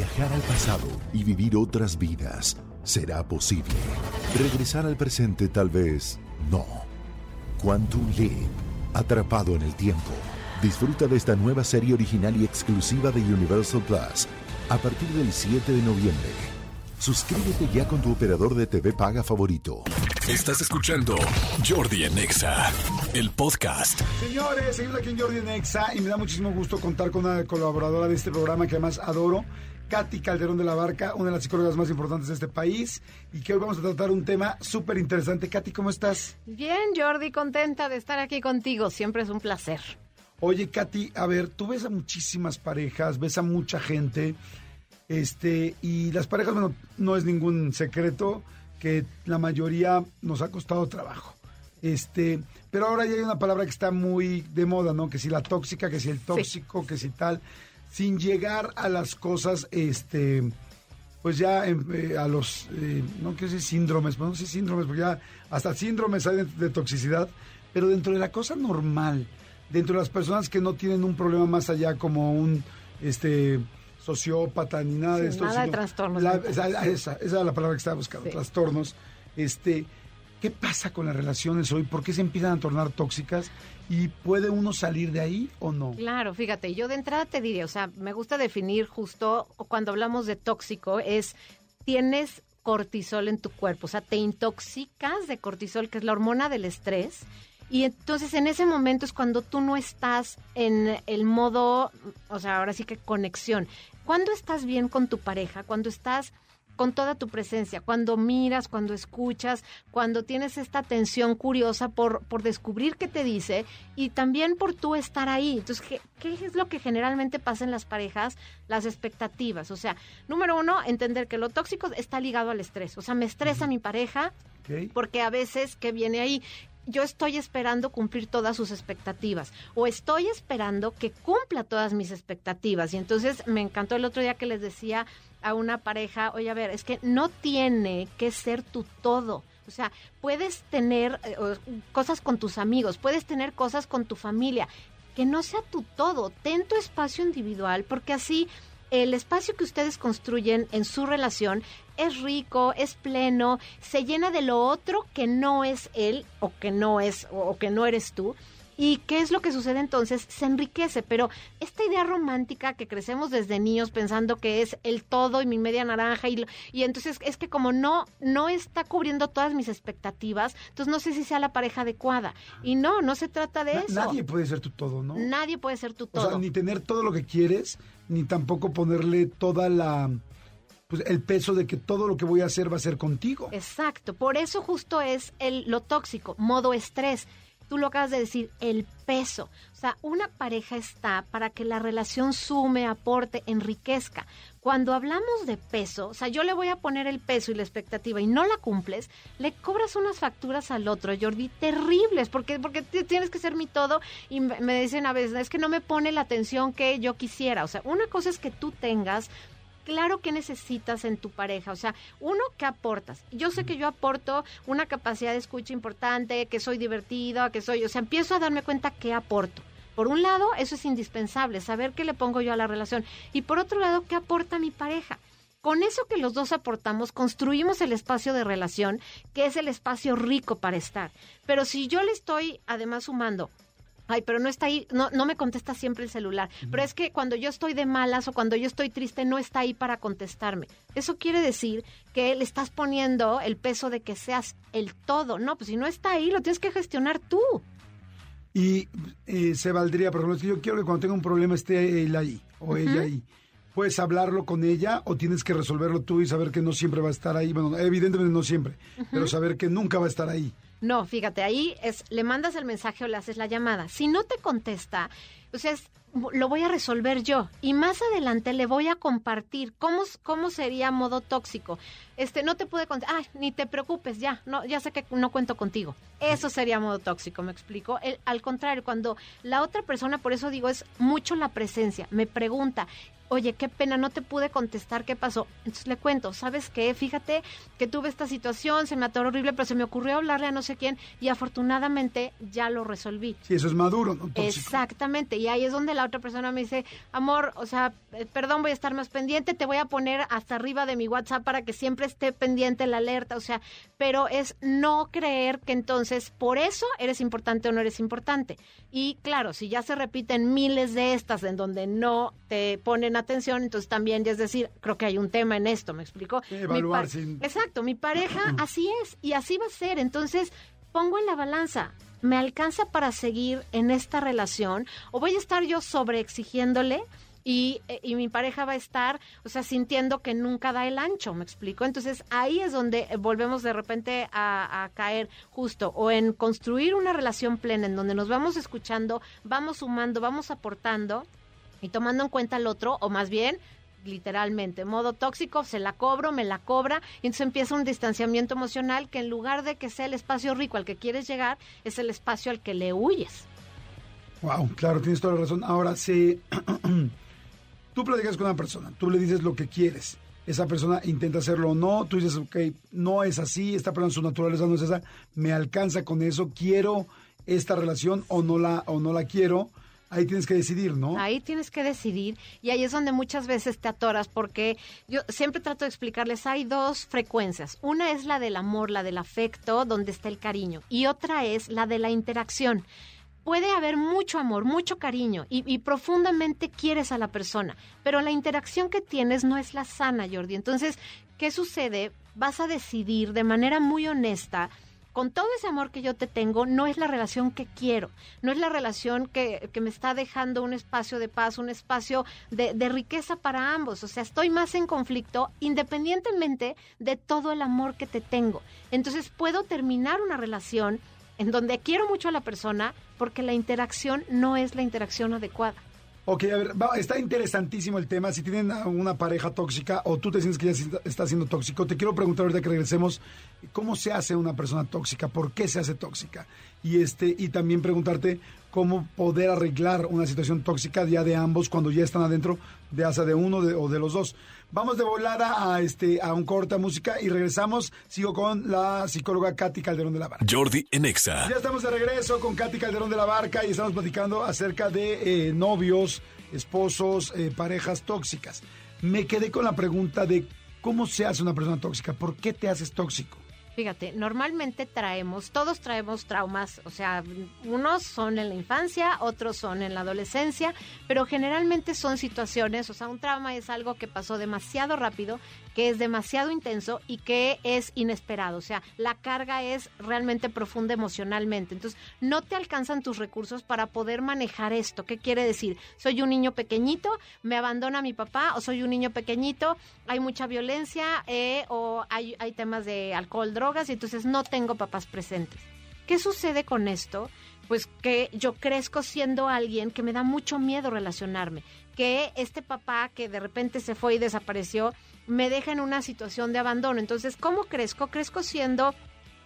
Viajar al pasado y vivir otras vidas será posible. Regresar al presente tal vez no. Quantum Leap, atrapado en el tiempo. Disfruta de esta nueva serie original y exclusiva de Universal Plus a partir del 7 de noviembre. Suscríbete ya con tu operador de TV paga favorito. Estás escuchando Jordi Anexa, el podcast. Señores, seguimos aquí en Jordi en Exa y me da muchísimo gusto contar con una colaboradora de este programa que además adoro, Katy Calderón de la Barca, una de las psicólogas más importantes de este país y que hoy vamos a tratar un tema súper interesante. Katy, ¿cómo estás? Bien, Jordi, contenta de estar aquí contigo. Siempre es un placer. Oye, Katy, a ver, tú ves a muchísimas parejas, ves a mucha gente, este, y las parejas, bueno, no es ningún secreto que la mayoría nos ha costado trabajo. Este, pero ahora ya hay una palabra que está muy de moda, ¿no? Que si la tóxica, que si el tóxico, que si tal, sin llegar a las cosas, este, pues ya em, eh, a los, eh, no quiero decir síndromes, pues no sé síndromes, porque ya hasta síndromes hay de, de toxicidad, pero dentro de la cosa normal, dentro de las personas que no tienen un problema más allá como un, este, sociópata ni nada Sí, de esto. nada de trastornos la- esa, esa, esa era la palabra que estaba buscando, Sí. trastornos. Este, ¿Qué pasa con las relaciones hoy? ¿Por qué se empiezan a tornar tóxicas? ¿Y puede uno salir de ahí o no? Claro, fíjate, yo de entrada te diría, o sea, me gusta definir justo cuando hablamos de tóxico, es tienes cortisol en tu cuerpo, o sea, te intoxicas de cortisol, que es la hormona del estrés, y entonces en ese momento es cuando tú no estás en el modo, o sea, ahora sí que conexión. Cuando estás bien con tu pareja, cuando estás con toda tu presencia, cuando miras, cuando escuchas, cuando tienes esta atención curiosa por, por descubrir qué te dice y también por tú estar ahí. Entonces, ¿qué, ¿qué es lo que generalmente pasa en las parejas? Las expectativas. O sea, número uno, entender que lo tóxico está ligado al estrés. O sea, me estresa mi pareja ¿Ok? porque a veces que viene ahí yo estoy esperando cumplir todas sus expectativas o estoy esperando que cumpla todas mis expectativas y entonces me encantó el otro día que les decía a una pareja, oye, a ver, es que no tiene que ser tu todo. O sea, puedes tener eh, cosas con tus amigos, puedes tener cosas con tu familia, que no sea tu todo, ten tu espacio individual, porque así el espacio que ustedes construyen en su relación es rico, es pleno, se llena de lo otro que no es él o que no es o que no eres tú. ¿Y qué es lo que sucede entonces? Se enriquece, pero esta idea romántica que crecemos desde niños pensando que es el todo y mi media naranja y, y entonces es que como no no está cubriendo todas mis expectativas, entonces no sé si sea la pareja adecuada. Y no, no se trata de Na- eso. nadie puede ser tu todo, ¿no? Nadie puede ser tu O todo. sea, ni tener todo lo que quieres, ni tampoco ponerle toda la pues el peso de que todo lo que voy a hacer va a ser contigo. Exacto, por eso justo es el, lo tóxico, modo estrés. Tú lo acabas de decir, el peso. O sea, una pareja está para que la relación sume, aporte, enriquezca. Cuando hablamos de peso, o sea, yo le voy a poner el peso y la expectativa y no la cumples, le cobras unas facturas al otro, Jordi, terribles, porque, porque ti- tienes que ser mi todo y me dicen a veces, es que no me pone la atención que yo quisiera. O sea, una cosa es que tú tengas claro que necesitas en tu pareja. O sea, uno, ¿qué aportas? Yo sé que yo aporto una capacidad de escucha importante, que soy divertida, que soy, o sea, empiezo a darme cuenta qué aporto. Por un lado, eso es indispensable, saber qué le pongo yo a la relación. Y por otro lado, ¿qué aporta mi pareja? Con eso que los dos aportamos, construimos el espacio de relación, que es el espacio rico para estar. Pero si yo le estoy además sumando Ay, pero no está ahí, no, no me contesta siempre el celular. Pero es que cuando yo estoy de malas o cuando yo estoy triste, no está ahí para contestarme. Eso quiere decir que le estás poniendo el peso de que seas el todo. No, pues si no está ahí, lo tienes que gestionar tú. Y eh, se valdría, por ejemplo, es que yo quiero que cuando tenga un problema esté él ahí o ella ahí. ¿Puedes hablarlo con ella o tienes que resolverlo tú y saber que no siempre va a estar ahí? Bueno, evidentemente no siempre, pero saber que nunca va a estar ahí. No, fíjate, ahí es, le mandas el mensaje o le haces la llamada. Si no te contesta, o sea, es- lo voy a resolver yo. Y más adelante le voy a compartir cómo, cómo sería modo tóxico. Este, no te puede contestar, ay, ni te preocupes, ya, no, ya sé que no cuento contigo. Eso sería modo tóxico, ¿me explico? Al contrario, cuando la otra persona, por eso digo, es mucho la presencia, me pregunta, oye, qué pena, no te pude contestar, ¿qué pasó? Entonces le cuento, ¿sabes qué? Fíjate que tuve esta situación, se me atoró horrible, pero se me ocurrió hablarle a no sé quién y afortunadamente ya lo resolví. Sí, eso es maduro, ¿no? Tóxico. Exactamente, y ahí es donde la otra persona me dice, amor, o sea, eh, perdón, voy a estar más pendiente, te voy a poner hasta arriba de mi WhatsApp para que siempre esté pendiente la alerta, o sea, pero es no creer que entonces por eso eres importante o no eres importante. Y claro, si ya se repiten miles de estas en donde no te ponen atención, entonces también, es decir, creo que hay un tema en esto, ¿me explico? Evaluar sin- Exacto, mi pareja así es y así va a ser. Entonces, pongo en la balanza, ¿me alcanza para seguir en esta relación o voy a estar yo sobreexigiéndole? Y, eh, y mi pareja va a estar, o sea, sintiendo que nunca da el ancho, ¿me explico? Entonces ahí es donde volvemos de repente a, a caer justo o en construir una relación plena en donde nos vamos escuchando, vamos sumando, vamos aportando y tomando en cuenta al otro, o más bien, literalmente, modo tóxico, se la cobro, me la cobra, y entonces empieza un distanciamiento emocional que en lugar de que sea el espacio rico al que quieres llegar, es el espacio al que le huyes. Wow, claro, tienes toda la razón. Ahora, si tú platicas con una persona, tú le dices lo que quieres, esa persona intenta hacerlo o no, tú dices, ok, no es así, esta persona, su naturaleza no es esa, me alcanza con eso, quiero esta relación o no la, o no la quiero, ahí tienes que decidir, ¿no? Ahí tienes que decidir y ahí es donde muchas veces te atoras porque yo siempre trato de explicarles, hay dos frecuencias. Una es la del amor, la del afecto, donde está el cariño, y otra es la de la interacción. Puede haber mucho amor, mucho cariño y, y profundamente quieres a la persona, pero la interacción que tienes no es la sana, Jordi. Entonces, ¿qué sucede? Vas a decidir de manera muy honesta con todo ese amor que yo te tengo, no es la relación que quiero, no es la relación que, que me está dejando un espacio de paz, un espacio de, de riqueza para ambos. O sea, estoy más en conflicto independientemente de todo el amor que te tengo. Entonces puedo terminar una relación en donde quiero mucho a la persona porque la interacción no es la interacción adecuada. Ok, a ver, está interesantísimo el tema. Si tienen una pareja tóxica o tú te sientes que ya está siendo tóxico, te quiero preguntar ahorita que regresemos, ¿cómo se hace una persona tóxica? ¿Por qué se hace tóxica? Y este y también preguntarte cómo poder arreglar una situación tóxica ya de ambos cuando ya están adentro, de hasta de uno de- o de los dos. Vamos de volada a este a un corta música y regresamos. Sigo con la psicóloga Katy Calderón de la Barca. Jordi en Exa. Ya estamos de regreso con Katy Calderón de la Barca y estamos platicando acerca de eh, novios, esposos, eh, parejas tóxicas. Me quedé con la pregunta de cómo se hace una persona tóxica, ¿por qué te haces tóxico? Fíjate, normalmente traemos, todos traemos traumas, o sea, unos son en la infancia, otros son en la adolescencia, pero generalmente son situaciones, o sea, un trauma es algo que pasó demasiado rápido, que es demasiado intenso y que es inesperado, o sea, la carga es realmente profunda emocionalmente, entonces no te alcanzan tus recursos para poder manejar esto. ¿Qué quiere decir? Soy un niño pequeñito, me abandona mi papá, o soy un niño pequeñito, hay mucha violencia eh, o hay, hay temas de alcohol, drogas y entonces no tengo papás presentes. ¿Qué sucede con esto? Pues que yo crezco siendo alguien que me da mucho miedo relacionarme, que este papá que de repente se fue y desapareció me deja en una situación de abandono. Entonces, ¿cómo crezco? Crezco siendo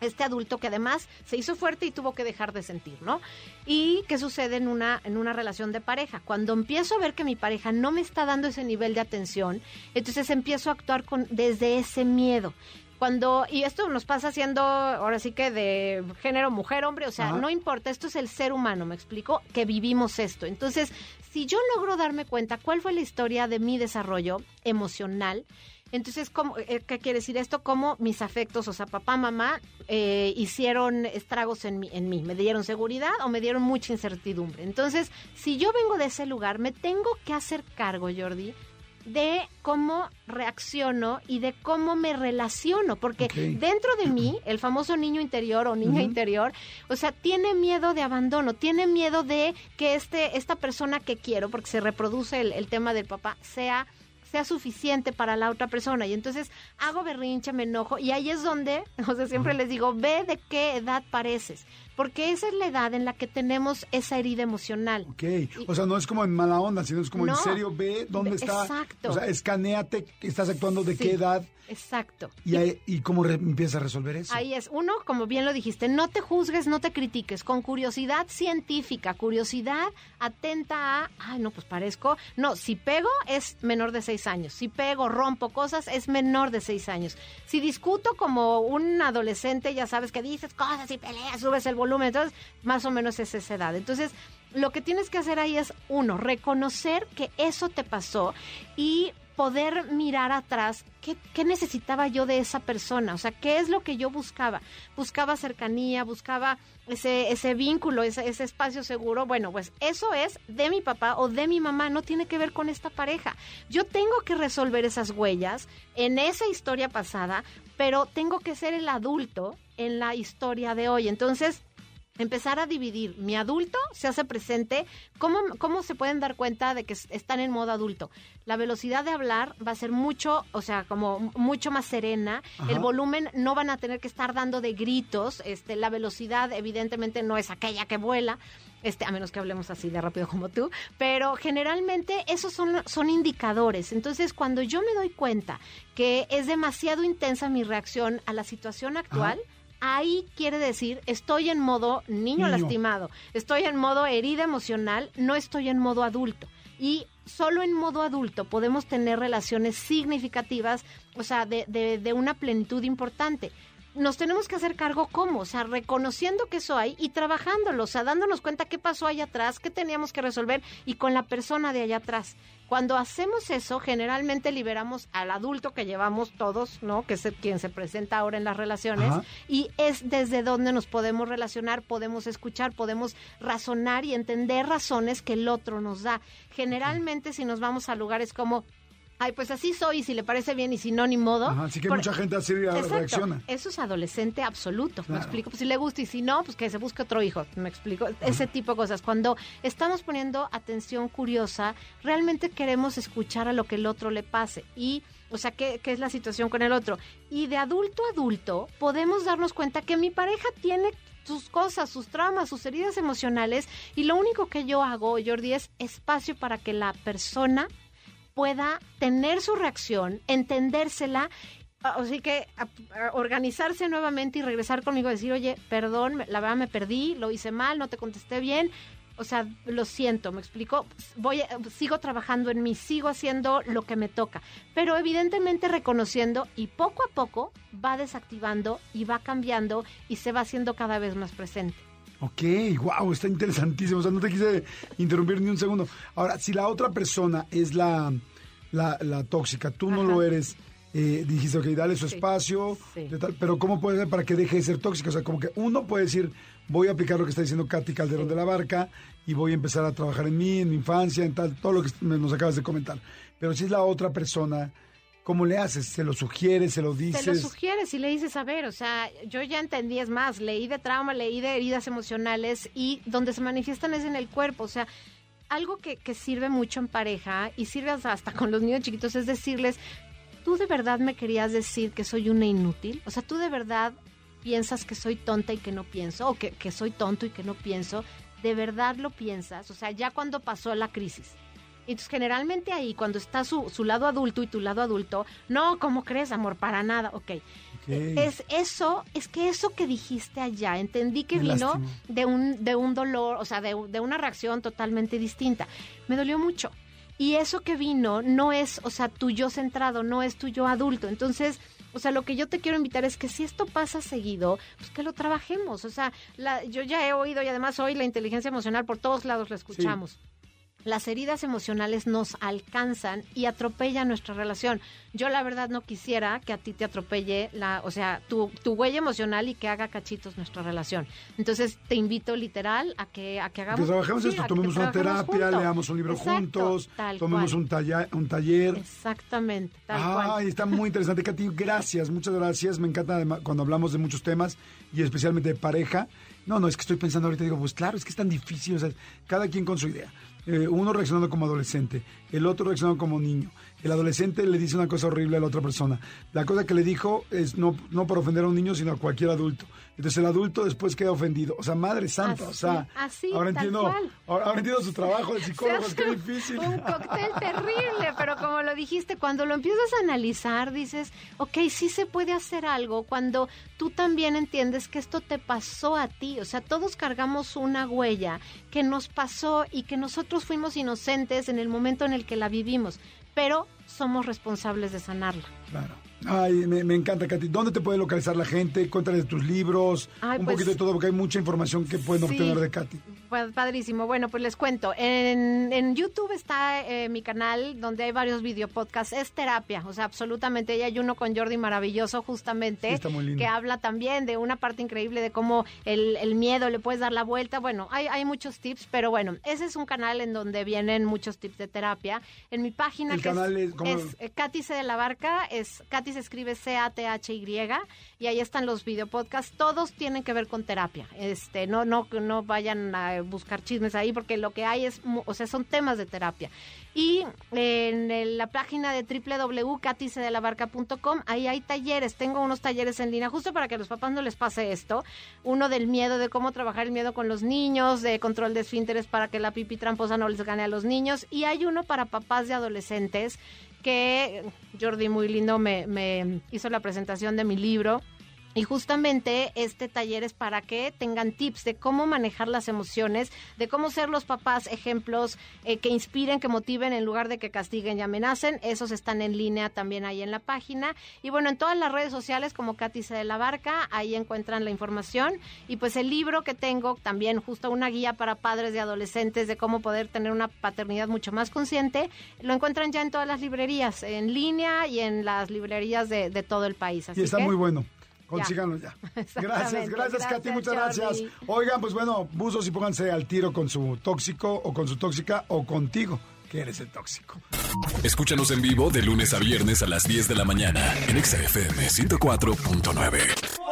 este adulto que además se hizo fuerte y tuvo que dejar de sentir, ¿no? ¿Y qué sucede en una, en una relación de pareja? Cuando empiezo a ver que mi pareja no me está dando ese nivel de atención, entonces empiezo a actuar con, desde ese miedo. Cuando, y esto nos pasa siendo, ahora sí que de género mujer, hombre, o sea, Ajá. no importa, esto es el ser humano, me explico, que vivimos esto. Entonces, si yo logro darme cuenta cuál fue la historia de mi desarrollo emocional, entonces, ¿cómo, eh, ¿qué quiere decir esto? Cómo mis afectos, o sea, papá, mamá, eh, hicieron estragos en mí, en mí. ¿Me dieron seguridad o me dieron mucha incertidumbre? Entonces, si yo vengo de ese lugar, me tengo que hacer cargo, Jordi, de cómo reacciono y de cómo me relaciono, porque dentro de mí, el famoso niño interior o niña interior, o sea, tiene miedo de abandono, tiene miedo de que este, esta persona que quiero, porque se reproduce el, el tema del papá, sea sea suficiente para la otra persona y entonces hago berrinche, me enojo y ahí es donde, o sea, siempre les digo, ve de qué edad pareces. porque esa es la edad en la que tenemos esa herida emocional. Ok, o sea, no es como en mala onda, sino es como No. en serio, ve dónde está. Exacto. O sea, escaneate, estás actuando de Sí, qué edad Exacto. y, ahí- y cómo re- empiezas a resolver eso. Ahí es. Uno, como bien lo dijiste, no te juzgues, no te critiques. Con curiosidad científica, curiosidad atenta a, ay, no, pues parezco. No, si pego es menor de seis años. Si pego, rompo cosas, es menor de seis años. Si discuto como un adolescente, ya sabes que dices cosas y peleas, subes el volumen, entonces más o menos es esa edad. Entonces, lo que tienes que hacer ahí es, uno, reconocer que eso te pasó y poder mirar atrás ¿qué, qué necesitaba yo de esa persona, o sea, qué es lo que yo buscaba. Buscaba cercanía, buscaba ese, ese vínculo, ese, ese espacio seguro. Bueno, pues eso es de mi papá o de mi mamá, no tiene que ver con esta pareja. Yo tengo que resolver esas huellas en esa historia pasada, pero tengo que ser el adulto en la historia de hoy. Entonces, empezar a dividir. Mi adulto se hace presente. ¿Cómo, ¿Cómo se pueden dar cuenta de que es- están en modo adulto? La velocidad de hablar va a ser mucho, o sea, como mucho más serena. Ajá. El volumen no van a tener que estar dando de gritos. Este, la velocidad, evidentemente, no es aquella que vuela. Este, a menos que hablemos así de rápido como tú, pero generalmente esos son, son indicadores. Entonces, cuando yo me doy cuenta que es demasiado intensa mi reacción a la situación actual, ahí quiere decir estoy en modo niño, Niño. lastimado, estoy en modo herida emocional, no estoy en modo adulto. Y solo en modo adulto podemos tener relaciones significativas, o sea, de, de- de una plenitud importante. Nos tenemos que hacer cargo cómo, o sea, reconociendo que eso hay y trabajándolo, o sea, dándonos cuenta qué pasó allá atrás, qué teníamos que resolver y con la persona de allá atrás. Cuando hacemos eso, generalmente liberamos al adulto que llevamos todos, ¿no? Que es quien se presenta ahora en las relaciones. Ajá. Y es desde donde nos podemos relacionar, podemos escuchar, podemos razonar y entender razones que el otro nos da. Generalmente, si nos vamos a lugares como, ay, pues así soy, si le parece bien, y si no, ni modo. Ajá, así que Por- mucha gente así Exacto. reacciona. Eso es adolescente absoluto. Me explico. Pues si le gusta y si no, pues que se busque otro hijo. Me explico. Ese tipo de cosas. Cuando estamos poniendo atención curiosa, realmente queremos escuchar a lo que el otro le pase. Y. O sea, ¿qué, qué es la situación con el otro? Y de adulto a adulto podemos darnos cuenta que mi pareja tiene sus cosas, sus traumas, sus heridas emocionales y lo único que yo hago, Jordi, es espacio para que la persona pueda tener su reacción, entendérsela, a- así que a- a organizarse nuevamente y regresar conmigo, decir, oye, perdón, la verdad me perdí, lo hice mal, no te contesté bien. O sea, lo siento, me explico. Voy, a- sigo trabajando en mí, sigo haciendo lo que me toca, pero evidentemente reconociendo y poco a poco va desactivando y va cambiando y se va haciendo cada vez más presente. Ok, wow, está interesantísimo. O sea, no te quise interrumpir ni un segundo. Ahora, si la otra persona es la, la, la tóxica, tú no lo eres, eh, dijiste, ok, dale su Sí, espacio, sí. de tal, pero ¿cómo puede ser para que deje de ser tóxica? O sea, como que uno puede decir, voy a aplicar lo que está diciendo Katy Calderón de la Barca y voy a empezar a trabajar en mí, en mi infancia, en tal, todo lo que nos acabas de comentar. Pero si es la otra persona, ¿cómo le haces? ¿Se lo sugieres? ¿Se lo dices? Te lo sugieres y le dices, a ver, o sea, yo ya entendí, es más, leí de trauma, leí de heridas emocionales y donde se manifiestan es en el cuerpo, o sea, algo que, que sirve mucho en pareja y sirve hasta hasta con los niños chiquitos es decirles, ¿tú de verdad me querías decir que soy una inútil? O sea, ¿tú de verdad piensas que soy tonta y que no pienso? ¿O que, que soy tonto y que no pienso? ¿De verdad lo piensas? O sea, ya cuando pasó la crisis. Entonces, generalmente ahí, cuando está su, su lado adulto y tu lado adulto, no, ¿cómo crees, amor? Para nada, ok. Ok. Es eso, es que eso que dijiste allá, entendí que Me vino de un, de un dolor, o sea, de, de una reacción totalmente distinta. Me dolió mucho. Y eso que vino no es, o sea, tu yo centrado, no es tu yo adulto. Entonces, o sea, lo que yo te quiero invitar es que si esto pasa seguido, pues que lo trabajemos. O sea, la, yo ya he oído y además hoy la inteligencia emocional por todos lados la escuchamos. Las heridas emocionales nos alcanzan y atropellan nuestra relación. Yo la verdad no quisiera que a ti te atropelle la, o sea, tu, tu huella emocional y que haga cachitos nuestra relación. Entonces te invito literal a que a que hagamos Que trabajemos sí, esto, tomemos una terapia, juntos. leamos un libro Exacto, juntos, tomemos cual. un, talla- un taller. Exactamente, tal cual. está muy interesante, Katy. Gracias, muchas gracias. Me encanta cuando hablamos de muchos temas y especialmente de pareja. No, no, es que estoy pensando ahorita, digo, pues claro, es que es tan difícil, o sea, cada quien con su idea. Eh, uno reaccionando como adolescente, el otro reaccionando como niño. El adolescente le dice una cosa horrible a la otra persona. La cosa que le dijo es no, no por ofender a un niño, sino a cualquier adulto. Entonces el adulto después queda ofendido. O sea, madre santa, o sea, así, ahora entiendo, cual. ahora, ahora entiendo su trabajo de psicólogo, es que difícil. Un cóctel terrible, pero como lo dijiste, cuando lo empiezas a analizar, dices, ok, sí se puede hacer algo cuando tú también entiendes que esto te pasó a ti. O sea, todos cargamos una huella que nos pasó y que nosotros fuimos inocentes en el momento en el que la vivimos, pero somos responsables de sanarla. Claro. Ay, me, me encanta, Katy. ¿Dónde te puede localizar la gente? Cuéntale de tus libros, Ay, un pues, poquito de todo, porque hay mucha información que pueden sí. obtener de Katy. Padrísimo. Bueno, pues les cuento. En, en YouTube está eh, mi canal donde hay varios videopodcasts. Es terapia, o sea, absolutamente. Y hay uno con Jordi maravilloso, justamente, Sí, está muy lindo. que habla también de una parte increíble de cómo el, el miedo le puedes dar la vuelta. Bueno, hay, hay muchos tips, pero bueno, ese es un canal en donde vienen muchos tips de terapia. En mi página, El que canal es, es es, Katy C de la Barca, es Katy se escribe C-A-T-H-Y, y ahí están los videopodcasts. Todos tienen que ver con terapia. Este, no, no, no vayan a buscar chismes ahí, porque lo que hay es, o sea, son temas de terapia. Y en la página de www.caticedelabarca.com, ahí hay talleres. Tengo unos talleres en línea, justo para que a los papás no les pase esto. Uno del miedo, de cómo trabajar el miedo con los niños, de control de esfínteres para que la pipi tramposa no les gane a los niños. Y hay uno para papás de adolescentes que Jordi muy lindo me hizo la presentación de mi libro. Y justamente este taller es para que tengan tips de cómo manejar las emociones, de cómo ser los papás ejemplos eh, que inspiren, que motiven en lugar de que castiguen y amenacen. Esos están en línea también ahí en la página. Y bueno, en todas las redes sociales como Katy C. de la Barca, ahí encuentran la información. Y pues el libro que tengo, también justo una guía para padres de adolescentes de cómo poder tener una paternidad mucho más consciente, lo encuentran ya en todas las librerías, en línea y en las librerías de, de todo el país. Así Y está que- muy bueno. Consíganlo ya. Gracias, gracias, Katy, muchas gracias. Oigan, pues bueno, buzos y pónganse al tiro con su tóxico o con su tóxica o contigo, que eres el tóxico. Escúchanos en vivo de lunes a viernes a las 10 de la mañana en Exa FM 104.9.